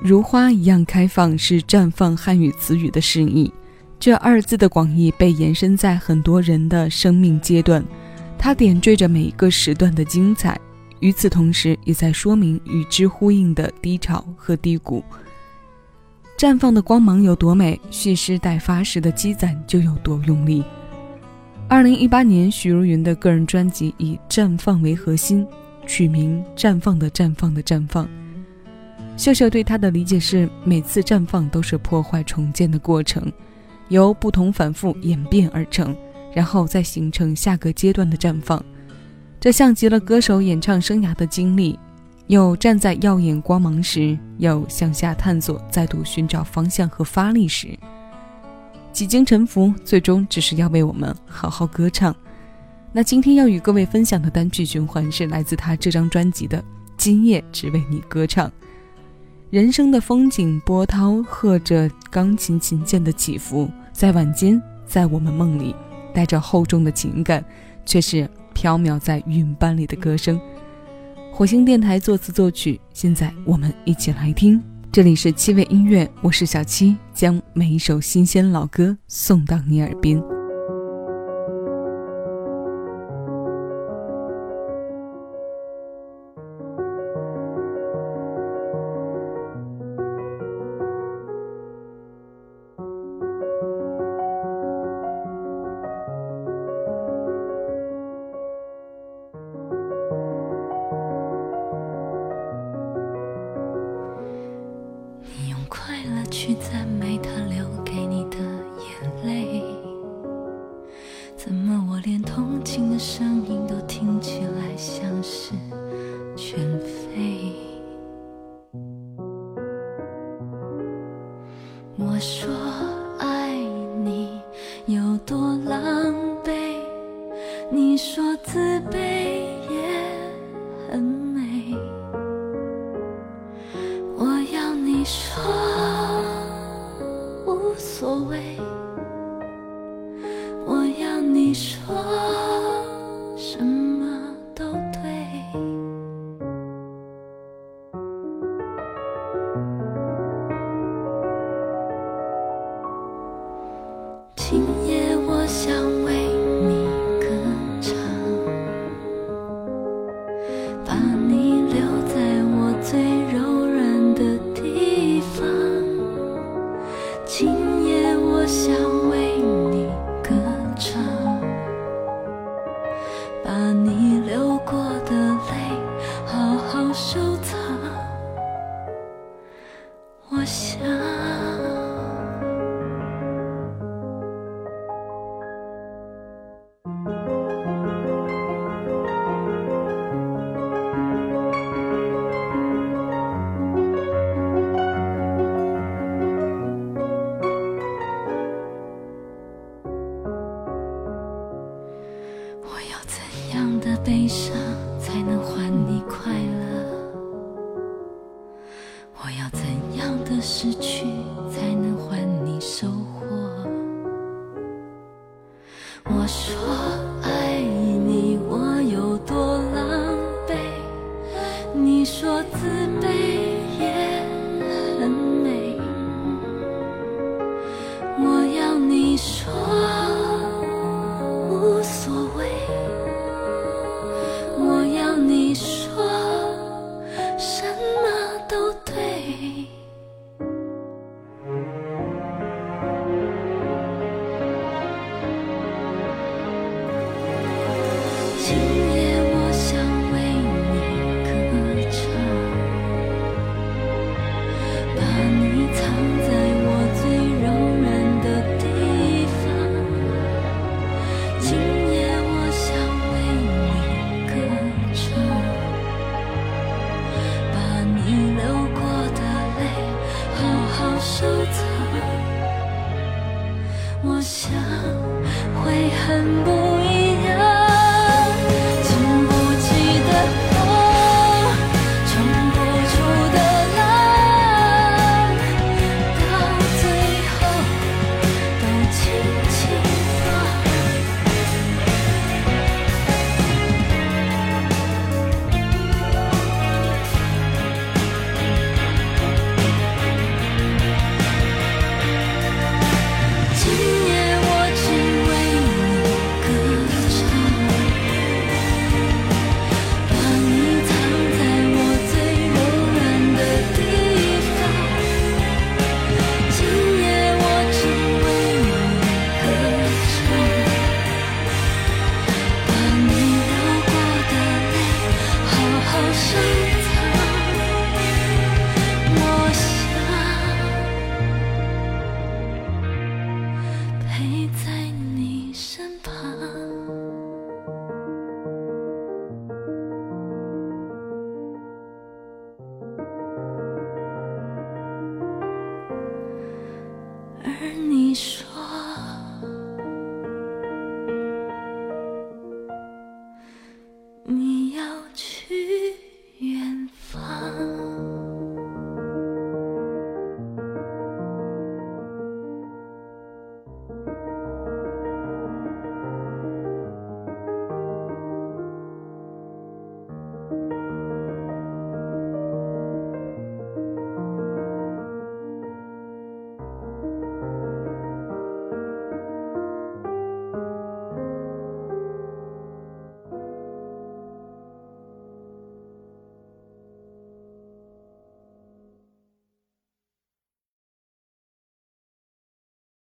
如花一样开放是绽放汉语词语的释义，这二字的广义被延伸在很多人的生命阶段，它点缀着每一个时段的精彩，与此同时也在说明与之呼应的低潮和低谷。绽放的光芒有多美，蓄势待发时的积攒就有多用力。二零一八年，许茹芸的个人专辑以“绽放”为核心，取名“绽放的绽放的绽放”。秀秀对他的理解是：每次绽放都是破坏重建的过程，由不同反复演变而成，然后再形成下个阶段的绽放。这像极了歌手演唱生涯的经历。有站在耀眼光芒时，有向下探索、再度寻找方向和发力时，几经沉浮，最终只是要为我们好好歌唱。那今天要与各位分享的单曲循环是来自他这张专辑的《今夜只为你歌唱》。人生的风景波涛，和着钢琴琴键的起伏，在晚间，在我们梦里，带着厚重的情感，却是飘渺在云斑里的歌声。火星电台作词作曲，现在我们一起来听。这里是七味音乐，我是小七，将每一首新鲜老歌送到你耳边。去赞美他留给你的眼泪，怎么我连同情的声音都听起来像是全非？我说爱你有多狼狈，你说自卑也很美，我要你说。我要怎样的失去才能今夜我想为你歌唱把你藏在我最柔软的地方今夜我想为你歌唱把你流过的泪好好收藏我想会很不